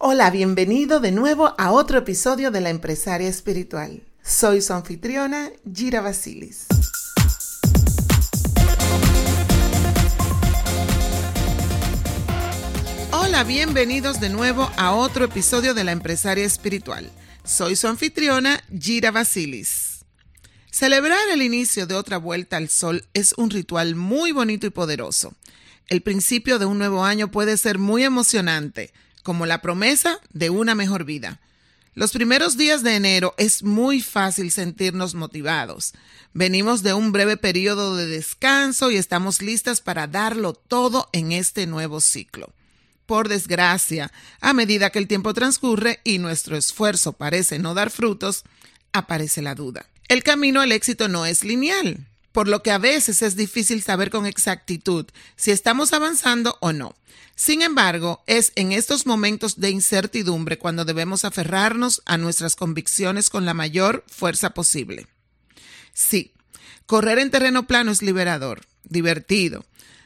Hola, bienvenido de nuevo a otro episodio de La Empresaria Espiritual. Soy su anfitriona, Gira Basilis. Hola, bienvenidos de nuevo a otro episodio de La Empresaria Espiritual. Soy su anfitriona, Gira Basilis. Celebrar el inicio de otra vuelta al sol es un ritual muy bonito y poderoso. El principio de un nuevo año puede ser muy emocionante como la promesa de una mejor vida. Los primeros días de enero es muy fácil sentirnos motivados. Venimos de un breve periodo de descanso y estamos listas para darlo todo en este nuevo ciclo. Por desgracia, a medida que el tiempo transcurre y nuestro esfuerzo parece no dar frutos, aparece la duda. El camino al éxito no es lineal, por lo que a veces es difícil saber con exactitud si estamos avanzando o no. Sin embargo, es en estos momentos de incertidumbre cuando debemos aferrarnos a nuestras convicciones con la mayor fuerza posible. Sí, correr en terreno plano es liberador, divertido.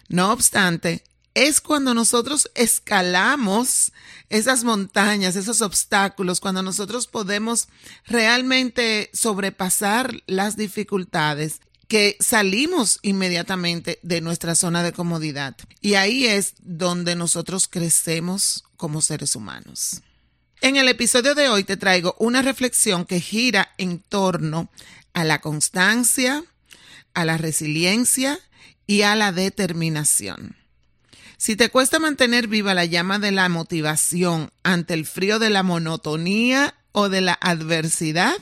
No obstante, es cuando nosotros escalamos esas montañas, esos obstáculos, cuando nosotros podemos realmente sobrepasar las dificultades que salimos inmediatamente de nuestra zona de comodidad. Y ahí es donde nosotros crecemos como seres humanos. En el episodio de hoy te traigo una reflexión que gira en torno a la constancia, a la resiliencia y a la determinación. Si te cuesta mantener viva la llama de la motivación ante el frío de la monotonía o de la adversidad,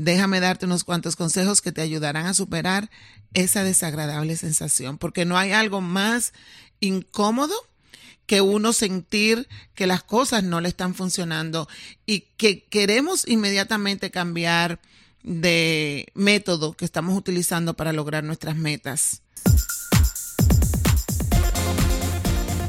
déjame darte unos cuantos consejos que te ayudarán a superar esa desagradable sensación, porque no hay algo más incómodo que uno sentir que las cosas no le están funcionando y que queremos inmediatamente cambiar de método que estamos utilizando para lograr nuestras metas.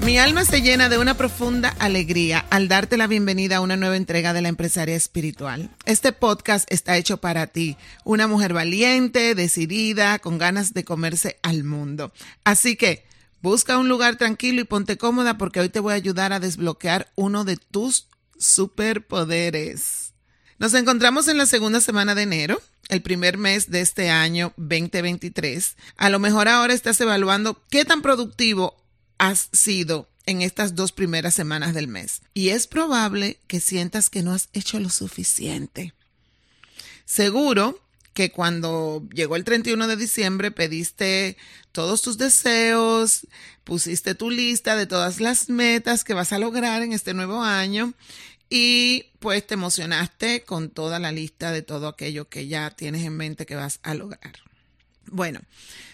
Mi alma se llena de una profunda alegría al darte la bienvenida a una nueva entrega de la empresaria espiritual. Este podcast está hecho para ti, una mujer valiente, decidida, con ganas de comerse al mundo. Así que busca un lugar tranquilo y ponte cómoda porque hoy te voy a ayudar a desbloquear uno de tus superpoderes. Nos encontramos en la segunda semana de enero el primer mes de este año 2023. A lo mejor ahora estás evaluando qué tan productivo has sido en estas dos primeras semanas del mes. Y es probable que sientas que no has hecho lo suficiente. Seguro que cuando llegó el 31 de diciembre pediste todos tus deseos, pusiste tu lista de todas las metas que vas a lograr en este nuevo año y pues te emocionaste con toda la lista de todo aquello que ya tienes en mente que vas a lograr. Bueno,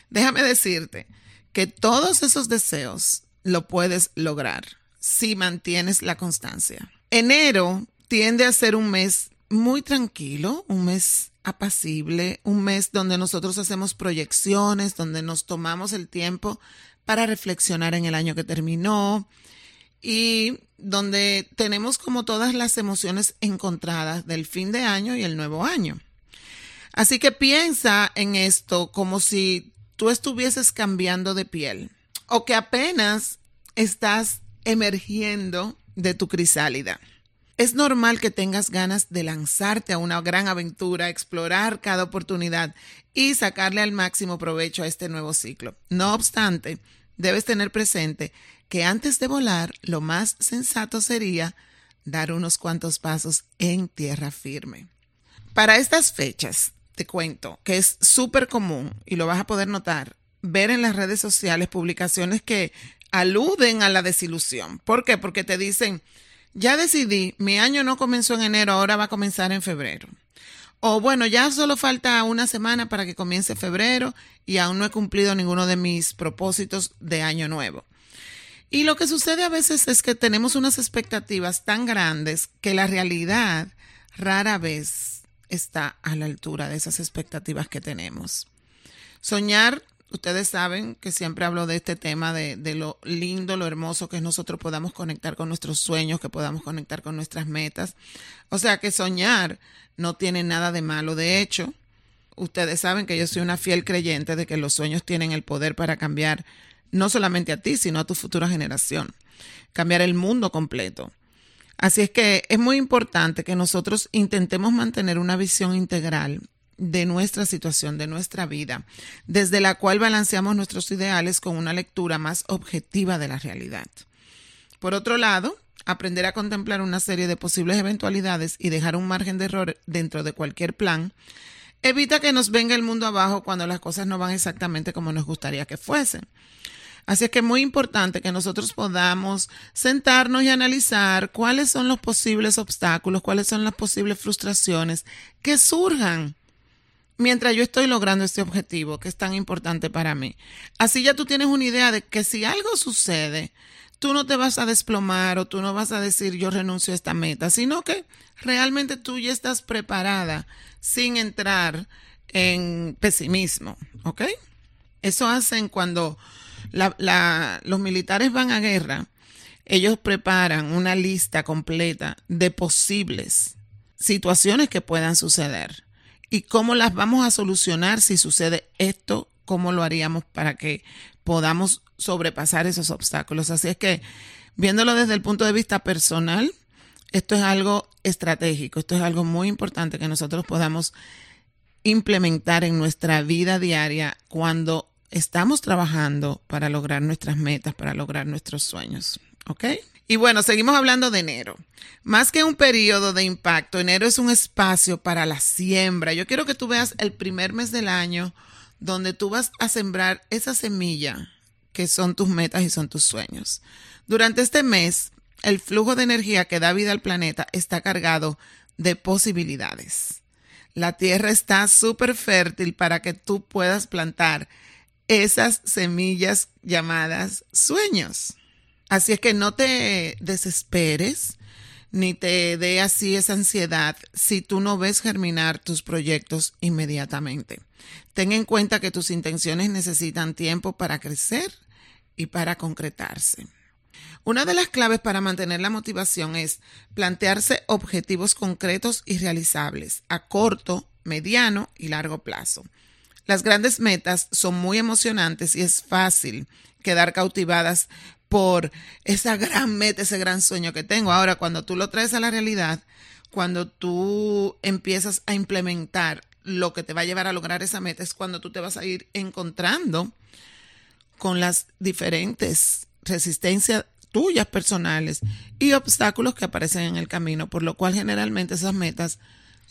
déjame decirte que todos esos deseos lo puedes lograr si mantienes la constancia. Enero tiende a ser un mes muy tranquilo, un mes apacible, un mes donde nosotros hacemos proyecciones, donde nos tomamos el tiempo para reflexionar en el año que terminó y donde tenemos como todas las emociones encontradas del fin de año y el nuevo año. Así que piensa en esto como si tú estuvieses cambiando de piel o que apenas estás emergiendo de tu crisálida. Es normal que tengas ganas de lanzarte a una gran aventura, explorar cada oportunidad y sacarle al máximo provecho a este nuevo ciclo. No obstante, debes tener presente que antes de volar, lo más sensato sería dar unos cuantos pasos en tierra firme. Para estas fechas, te cuento que es súper común, y lo vas a poder notar, ver en las redes sociales publicaciones que aluden a la desilusión. ¿Por qué? Porque te dicen, ya decidí, mi año no comenzó en enero, ahora va a comenzar en febrero. O bueno, ya solo falta una semana para que comience febrero y aún no he cumplido ninguno de mis propósitos de año nuevo. Y lo que sucede a veces es que tenemos unas expectativas tan grandes que la realidad rara vez está a la altura de esas expectativas que tenemos. Soñar, ustedes saben que siempre hablo de este tema de, de, lo lindo, lo hermoso que nosotros podamos conectar con nuestros sueños, que podamos conectar con nuestras metas. O sea que soñar no tiene nada de malo. De hecho, ustedes saben que yo soy una fiel creyente de que los sueños tienen el poder para cambiar no solamente a ti, sino a tu futura generación, cambiar el mundo completo. Así es que es muy importante que nosotros intentemos mantener una visión integral de nuestra situación, de nuestra vida, desde la cual balanceamos nuestros ideales con una lectura más objetiva de la realidad. Por otro lado, aprender a contemplar una serie de posibles eventualidades y dejar un margen de error dentro de cualquier plan evita que nos venga el mundo abajo cuando las cosas no van exactamente como nos gustaría que fuesen. Así es que es muy importante que nosotros podamos sentarnos y analizar cuáles son los posibles obstáculos, cuáles son las posibles frustraciones que surjan mientras yo estoy logrando este objetivo que es tan importante para mí. Así ya tú tienes una idea de que si algo sucede, tú no te vas a desplomar o tú no vas a decir yo renuncio a esta meta, sino que realmente tú ya estás preparada sin entrar en pesimismo, ¿ok? Eso hacen cuando los militares van a guerra, ellos preparan una lista completa de posibles situaciones que puedan suceder y cómo las vamos a solucionar si sucede esto, cómo lo haríamos para que podamos sobrepasar esos obstáculos. Así es que, viéndolo desde el punto de vista personal, esto es algo estratégico, esto es algo muy importante que nosotros podamos implementar en nuestra vida diaria cuando estamos trabajando para lograr nuestras metas, para lograr nuestros sueños. ¿Ok? Y bueno, seguimos hablando de enero. Más que un periodo de impacto, enero es un espacio para la siembra. Yo quiero que tú veas el primer mes del año donde tú vas a sembrar esa semilla que son tus metas y son tus sueños. Durante este mes, el flujo de energía que da vida al planeta está cargado de posibilidades. La tierra está súper fértil para que tú puedas plantar esas semillas llamadas sueños. Así es que no te desesperes ni te dé así esa ansiedad si tú no ves germinar tus proyectos inmediatamente. Ten en cuenta que tus intenciones necesitan tiempo para crecer y para concretarse. Una de las claves para mantener la motivación es plantearse objetivos concretos y realizables a corto, mediano y largo plazo. Las grandes metas son muy emocionantes y es fácil quedar cautivadas por esa gran meta, ese gran sueño que tengo. Ahora, cuando tú lo traes a la realidad, cuando tú empiezas a implementar lo que te va a llevar a lograr esa meta, es cuando tú te vas a ir encontrando con las diferentes resistencias tuyas personales y obstáculos que aparecen en el camino, por lo cual generalmente esas metas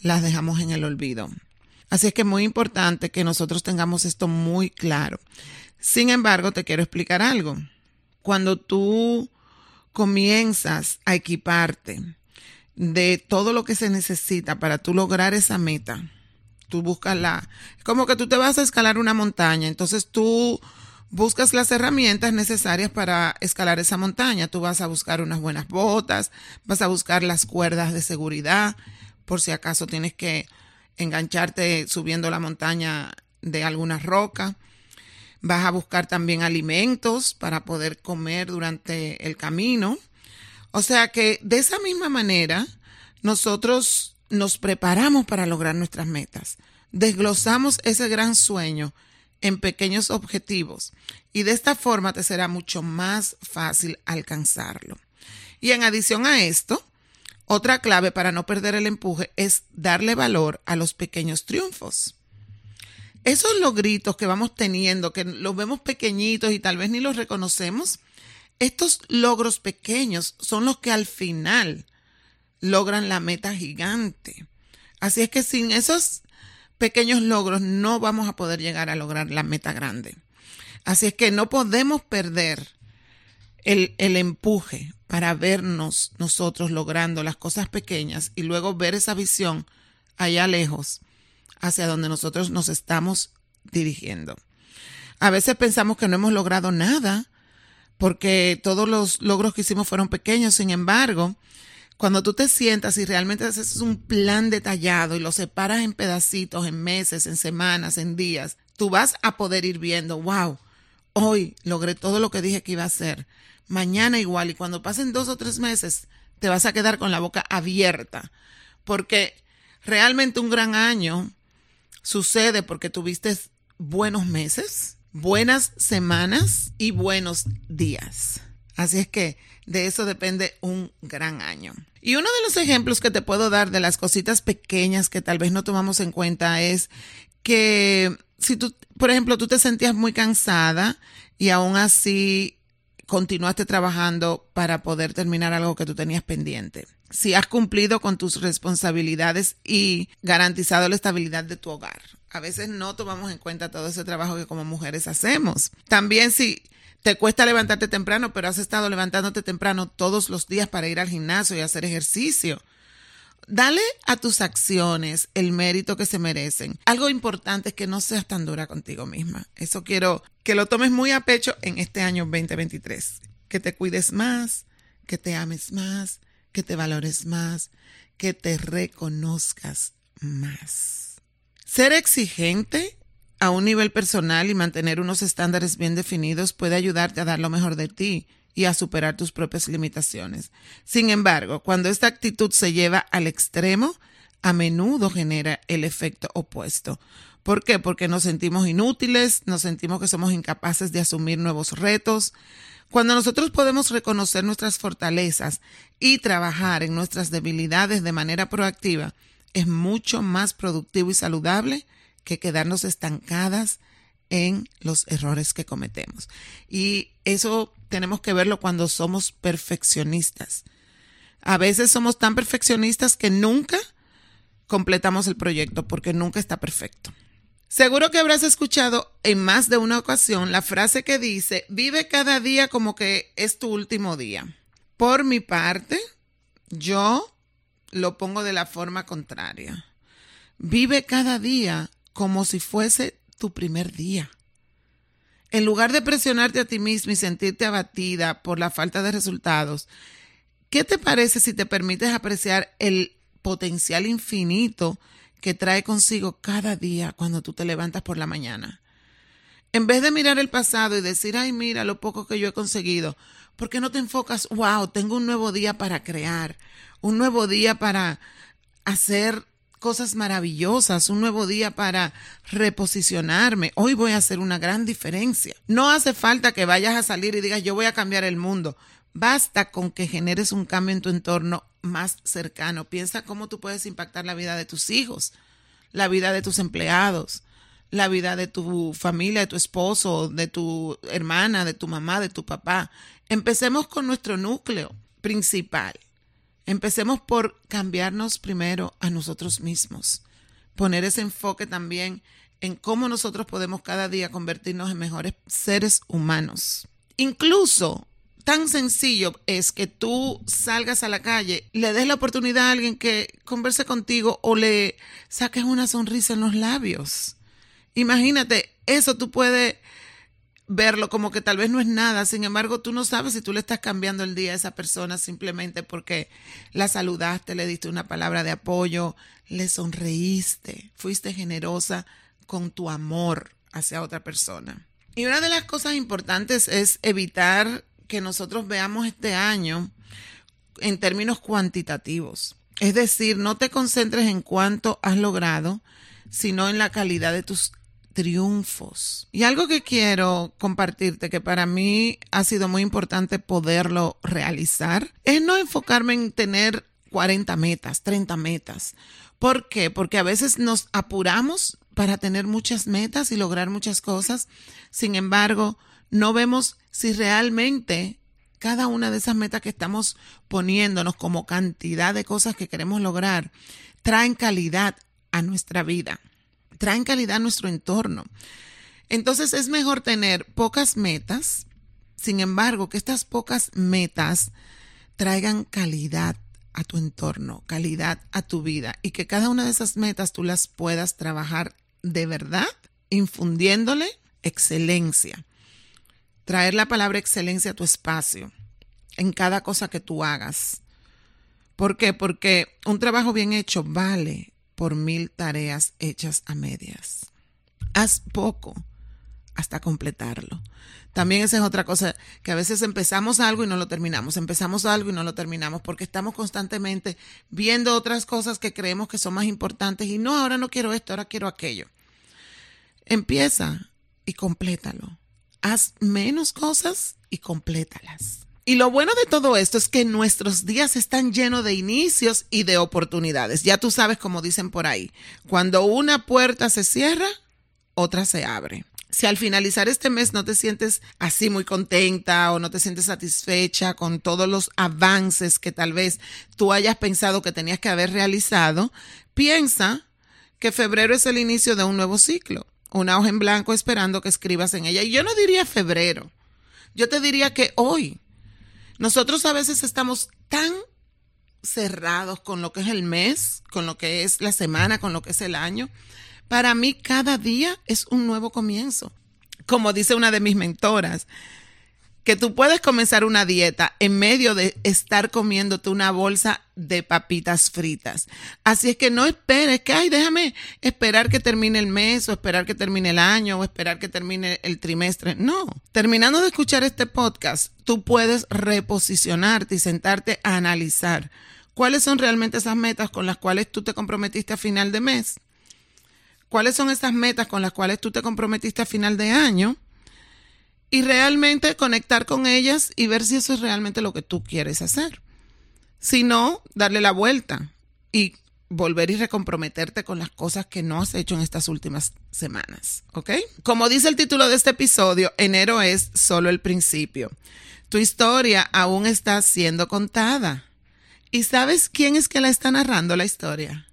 las dejamos en el olvido. Así es que es muy importante que nosotros tengamos esto muy claro. Sin embargo, te quiero explicar algo. Cuando tú comienzas a equiparte de todo lo que se necesita para tú lograr esa meta, tú buscas la, como que tú te vas a escalar una montaña, entonces tú buscas las herramientas necesarias para escalar esa montaña. Tú vas a buscar unas buenas botas, vas a buscar las cuerdas de seguridad, por si acaso tienes que engancharte subiendo la montaña de alguna roca. Vas a buscar también alimentos para poder comer durante el camino. O sea que de esa misma manera nosotros nos preparamos para lograr nuestras metas. Desglosamos ese gran sueño en pequeños objetivos y de esta forma te será mucho más fácil alcanzarlo. Y en adición a esto, otra clave para no perder el empuje es darle valor a los pequeños triunfos. Esos logritos que vamos teniendo, que los vemos pequeñitos y tal vez ni los reconocemos, estos logros pequeños son los que al final logran la meta gigante. Así es que sin esos pequeños logros no vamos a poder llegar a lograr la meta grande. Así es que no podemos perder el, el empuje para vernos nosotros logrando las cosas pequeñas y luego ver esa visión allá lejos hacia donde nosotros nos estamos dirigiendo. A veces pensamos que no hemos logrado nada, porque todos los logros que hicimos fueron pequeños. Sin embargo, cuando tú te sientas y realmente haces un plan detallado y lo separas en pedacitos, en meses, en semanas, en días, tú vas a poder ir viendo, wow, hoy logré todo lo que dije que iba a hacer. Mañana igual. Y cuando pasen dos o tres meses, te vas a quedar con la boca abierta. Porque realmente un gran año sucede porque tuviste buenos meses, buenas semanas y buenos días. Así es que de eso depende un gran año. Y uno de los ejemplos que te puedo dar de las cositas pequeñas que tal vez no tomamos en cuenta es que si tú, por ejemplo, tú te sentías muy cansada y aún así continuaste trabajando para poder terminar algo que tú tenías pendiente. Si has cumplido con tus responsabilidades y garantizado la estabilidad de tu hogar. A veces no tomamos en cuenta todo ese trabajo que como mujeres hacemos. También si te cuesta levantarte temprano, pero has estado levantándote temprano todos los días para ir al gimnasio y hacer ejercicio. Dale a tus acciones el mérito que se merecen. Algo importante es que no seas tan dura contigo misma. Eso quiero que lo tomes muy a pecho en este año 2023. Que te cuides más, que te ames más, que te valores más, que te reconozcas más. Ser exigente a un nivel personal y mantener unos estándares bien definidos puede ayudarte a dar lo mejor de ti y a superar tus propias limitaciones. Sin embargo, cuando esta actitud se lleva al extremo, a menudo genera el efecto opuesto. ¿Por qué? Porque nos sentimos inútiles, nos sentimos que somos incapaces de asumir nuevos retos. Cuando nosotros podemos reconocer nuestras fortalezas y trabajar en nuestras debilidades de manera proactiva, es mucho más productivo y saludable que quedarnos estancadas en los errores que cometemos. Y eso tenemos que verlo cuando somos perfeccionistas. A veces somos tan perfeccionistas que nunca completamos el proyecto porque nunca está perfecto. Seguro que habrás escuchado en más de una ocasión la frase que dice, vive cada día como que es tu último día. Por mi parte, yo lo pongo de la forma contraria. Vive cada día como si fuese tu primer día. En lugar de presionarte a ti mismo y sentirte abatida por la falta de resultados, ¿qué te parece si te permites apreciar el potencial infinito que trae consigo cada día cuando tú te levantas por la mañana? En vez de mirar el pasado y decir, ay, mira lo poco que yo he conseguido, ¿por qué no te enfocas, wow, tengo un nuevo día para crear, un nuevo día para hacer cosas maravillosas, un nuevo día para reposicionarme. Hoy voy a hacer una gran diferencia. No hace falta que vayas a salir y digas yo voy a cambiar el mundo. Basta con que generes un cambio en tu entorno más cercano. Piensa cómo tú puedes impactar la vida de tus hijos, la vida de tus empleados, la vida de tu familia, de tu esposo, de tu hermana, de tu mamá, de tu papá. Empecemos con nuestro núcleo principal. Empecemos por cambiarnos primero a nosotros mismos, poner ese enfoque también en cómo nosotros podemos cada día convertirnos en mejores seres humanos. Incluso tan sencillo es que tú salgas a la calle, le des la oportunidad a alguien que converse contigo o le saques una sonrisa en los labios. Imagínate, eso tú puedes verlo como que tal vez no es nada, sin embargo tú no sabes si tú le estás cambiando el día a esa persona simplemente porque la saludaste, le diste una palabra de apoyo, le sonreíste, fuiste generosa con tu amor hacia otra persona. Y una de las cosas importantes es evitar que nosotros veamos este año en términos cuantitativos. Es decir, no te concentres en cuánto has logrado, sino en la calidad de tus triunfos. Y algo que quiero compartirte, que para mí ha sido muy importante poderlo realizar, es no enfocarme en tener 40 metas, 30 metas. ¿Por qué? Porque a veces nos apuramos para tener muchas metas y lograr muchas cosas. Sin embargo, no vemos si realmente cada una de esas metas que estamos poniéndonos como cantidad de cosas que queremos lograr traen calidad a nuestra vida traen calidad a nuestro entorno. Entonces es mejor tener pocas metas, sin embargo, que estas pocas metas traigan calidad a tu entorno, calidad a tu vida y que cada una de esas metas tú las puedas trabajar de verdad, infundiéndole excelencia. traer la palabra excelencia a tu espacio, en cada cosa que tú hagas. ¿Por qué? Porque un trabajo bien hecho vale por mil tareas hechas a medias. Haz poco hasta completarlo. También esa es otra cosa, que a veces empezamos algo y no lo terminamos, empezamos algo y no lo terminamos, porque estamos constantemente viendo otras cosas que creemos que son más importantes y no, ahora no quiero esto, ahora quiero aquello. Empieza y complétalo. Haz menos cosas y complétalas. Y lo bueno de todo esto es que nuestros días están llenos de inicios y de oportunidades. Ya tú sabes como dicen por ahí, cuando una puerta se cierra, otra se abre si al finalizar este mes no te sientes así muy contenta o no te sientes satisfecha con todos los avances que tal vez tú hayas pensado que tenías que haber realizado, piensa que febrero es el inicio de un nuevo ciclo, una hoja en blanco esperando que escribas en ella. Y yo no diría febrero, yo te diría que hoy. Nosotros a veces estamos tan cerrados con lo que es el mes, con lo que es la semana, con lo que es el año, para mí cada día es un nuevo comienzo. Como dice una de mis mentoras, que tú puedes comenzar una dieta en medio de estar comiéndote una bolsa de papitas fritas. Así es que no esperes que, ay, déjame esperar que termine el mes o esperar que termine el año o esperar que termine el trimestre. No, terminando de escuchar este podcast, tú puedes reposicionarte y sentarte a analizar cuáles son realmente esas metas con las cuales tú te comprometiste a final de mes cuáles son esas metas con las cuales tú te comprometiste a final de año y realmente conectar con ellas y ver si eso es realmente lo que tú quieres hacer. Si no, darle la vuelta y volver y recomprometerte con las cosas que no has hecho en estas últimas semanas, ¿ok? Como dice el título de este episodio, enero es solo el principio. Tu historia aún está siendo contada. ¿Y sabes quién es que la está narrando la historia?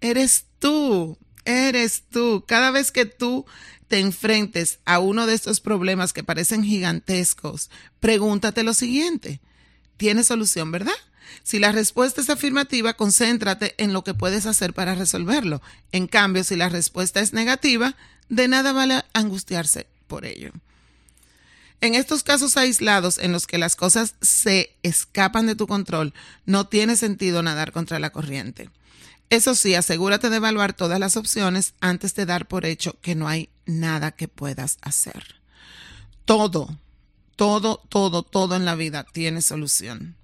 Eres tú eres tú. Cada vez que tú te enfrentes a uno de estos problemas que parecen gigantescos, pregúntate lo siguiente. ¿Tiene solución, verdad? Si la respuesta es afirmativa, concéntrate en lo que puedes hacer para resolverlo. En cambio, si la respuesta es negativa, de nada vale angustiarse por ello. En estos casos aislados en los que las cosas se escapan de tu control, no tiene sentido nadar contra la corriente. Eso sí, asegúrate de evaluar todas las opciones antes de dar por hecho que no hay nada que puedas hacer. Todo, todo, todo, todo en la vida tiene solución.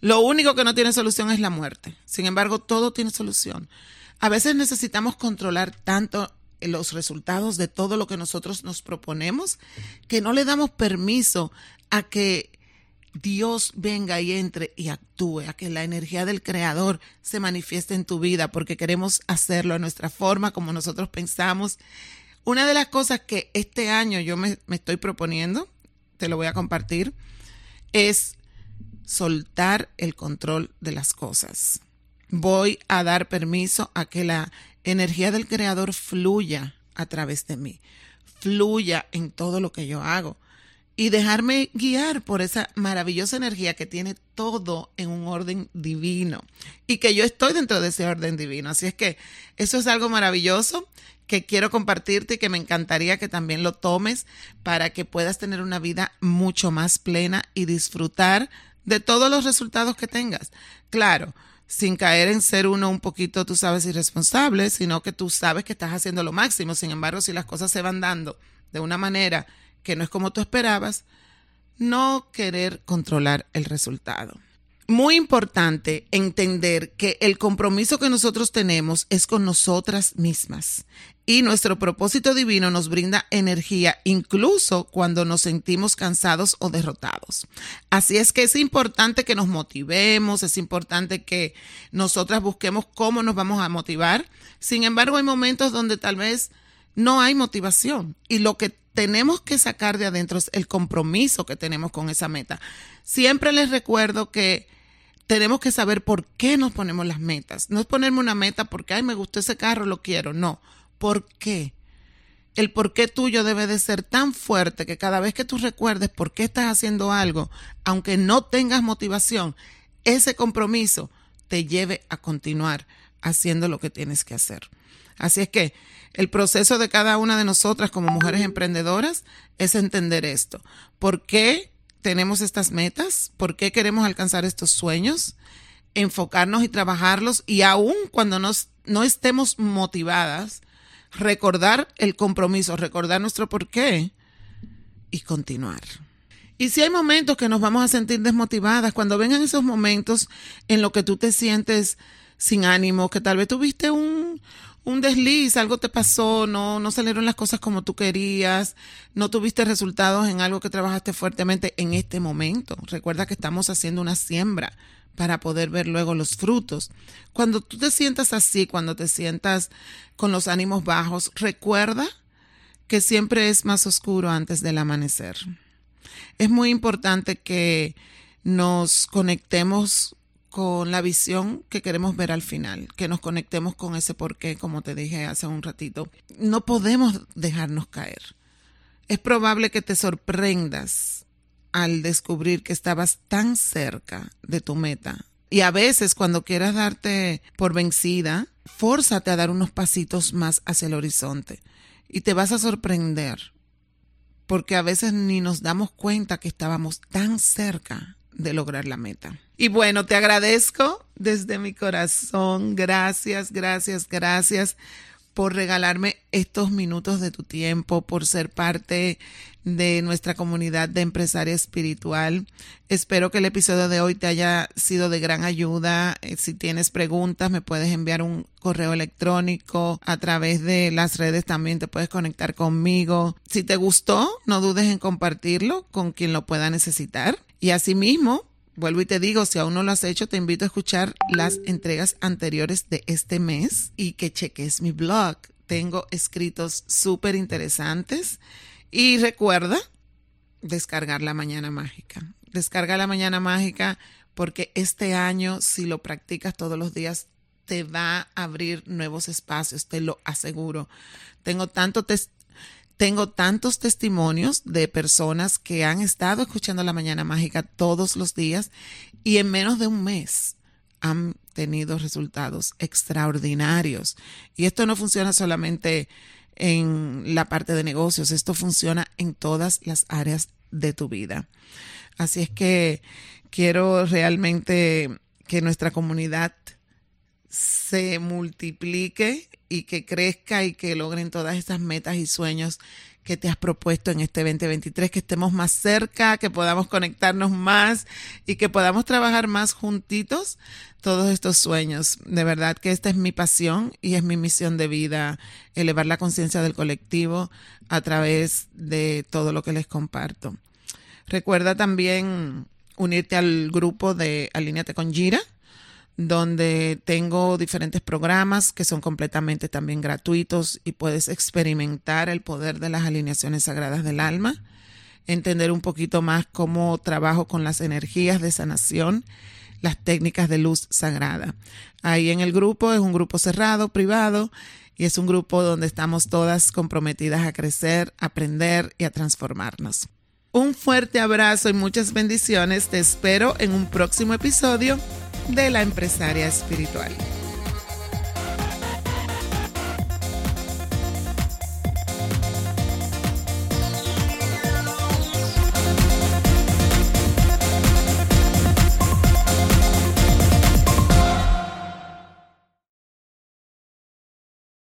Lo único que no tiene solución es la muerte. Sin embargo, todo tiene solución. A veces necesitamos controlar tanto los resultados de todo lo que nosotros nos proponemos que no le damos permiso a que Dios venga y entre y actúe, a que la energía del Creador se manifieste en tu vida, porque queremos hacerlo a nuestra forma, como nosotros pensamos. Una de las cosas que este año yo me, me estoy proponiendo, te lo voy a compartir, es soltar el control de las cosas. Voy a dar permiso a que la energía del Creador fluya a través de mí, fluya en todo lo que yo hago y dejarme guiar por esa maravillosa energía que tiene todo en un orden divino y que yo estoy dentro de ese orden divino. Así es que eso es algo maravilloso que quiero compartirte y que me encantaría que también lo tomes para que puedas tener una vida mucho más plena y disfrutar de todos los resultados que tengas. Claro, sin caer en ser uno un poquito, tú sabes, irresponsable, sino que tú sabes que estás haciendo lo máximo. Sin embargo, si las cosas se van dando de una manera que no es como tú esperabas, no querer controlar el resultado. Muy importante entender que el compromiso que nosotros tenemos es con nosotras mismas y nuestro propósito divino nos brinda energía incluso cuando nos sentimos cansados o derrotados. Así es que es importante que nos motivemos, es importante que nosotras busquemos cómo nos vamos a motivar. Sin embargo, hay momentos donde tal vez no hay motivación y lo que tenemos que sacar de adentro el compromiso que tenemos con esa meta. Siempre les recuerdo que tenemos que saber por qué nos ponemos las metas. No es ponerme una meta porque, ay, me gustó ese carro, lo quiero. No, ¿por qué? El por qué tuyo debe de ser tan fuerte que cada vez que tú recuerdes por qué estás haciendo algo, aunque no tengas motivación, ese compromiso te lleve a continuar haciendo lo que tienes que hacer. Así es que el proceso de cada una de nosotras como mujeres emprendedoras es entender esto. ¿Por qué tenemos estas metas? ¿Por qué queremos alcanzar estos sueños? Enfocarnos y trabajarlos y aún cuando no estemos motivadas, recordar el compromiso, recordar nuestro por qué y continuar. Y si hay momentos que nos vamos a sentir desmotivadas, cuando vengan esos momentos en los que tú te sientes sin ánimo, que tal vez tuviste un, un desliz, algo te pasó, no, no salieron las cosas como tú querías, no tuviste resultados en algo que trabajaste fuertemente en este momento. Recuerda que estamos haciendo una siembra para poder ver luego los frutos. Cuando tú te sientas así, cuando te sientas con los ánimos bajos, recuerda que siempre es más oscuro antes del amanecer. Es muy importante que nos conectemos con la visión que queremos ver al final, que nos conectemos con ese porqué, como te dije hace un ratito. No podemos dejarnos caer. Es probable que te sorprendas al descubrir que estabas tan cerca de tu meta. Y a veces cuando quieras darte por vencida, fórzate a dar unos pasitos más hacia el horizonte y te vas a sorprender porque a veces ni nos damos cuenta que estábamos tan cerca de lograr la meta. Y bueno, te agradezco desde mi corazón. Gracias, gracias, gracias por regalarme estos minutos de tu tiempo, por ser parte de nuestra comunidad de empresaria espiritual. Espero que el episodio de hoy te haya sido de gran ayuda. Eh, si tienes preguntas, me puedes enviar un correo electrónico a través de las redes. También te puedes conectar conmigo. Si te gustó, no dudes en compartirlo con quien lo pueda necesitar. Y asimismo, Vuelvo y te digo, si aún no lo has hecho, te invito a escuchar las entregas anteriores de este mes y que cheques mi blog. Tengo escritos súper interesantes. Y recuerda descargar la mañana mágica. Descarga la mañana mágica porque este año, si lo practicas todos los días, te va a abrir nuevos espacios, te lo aseguro. Tengo tanto tengo tantos testimonios de personas que han estado escuchando la mañana mágica todos los días y en menos de un mes han tenido resultados extraordinarios. Y esto no funciona solamente en la parte de negocios, esto funciona en todas las áreas de tu vida. Así es que quiero realmente que nuestra comunidad se multiplique y que crezca y que logren todas esas metas y sueños que te has propuesto en este 2023, que estemos más cerca, que podamos conectarnos más y que podamos trabajar más juntitos todos estos sueños. De verdad que esta es mi pasión y es mi misión de vida, elevar la conciencia del colectivo a través de todo lo que les comparto. Recuerda también unirte al grupo de Alíneate con Gira donde tengo diferentes programas que son completamente también gratuitos y puedes experimentar el poder de las alineaciones sagradas del alma, entender un poquito más cómo trabajo con las energías de sanación, las técnicas de luz sagrada. Ahí en el grupo es un grupo cerrado, privado, y es un grupo donde estamos todas comprometidas a crecer, aprender y a transformarnos. Un fuerte abrazo y muchas bendiciones. Te espero en un próximo episodio de la empresaria espiritual.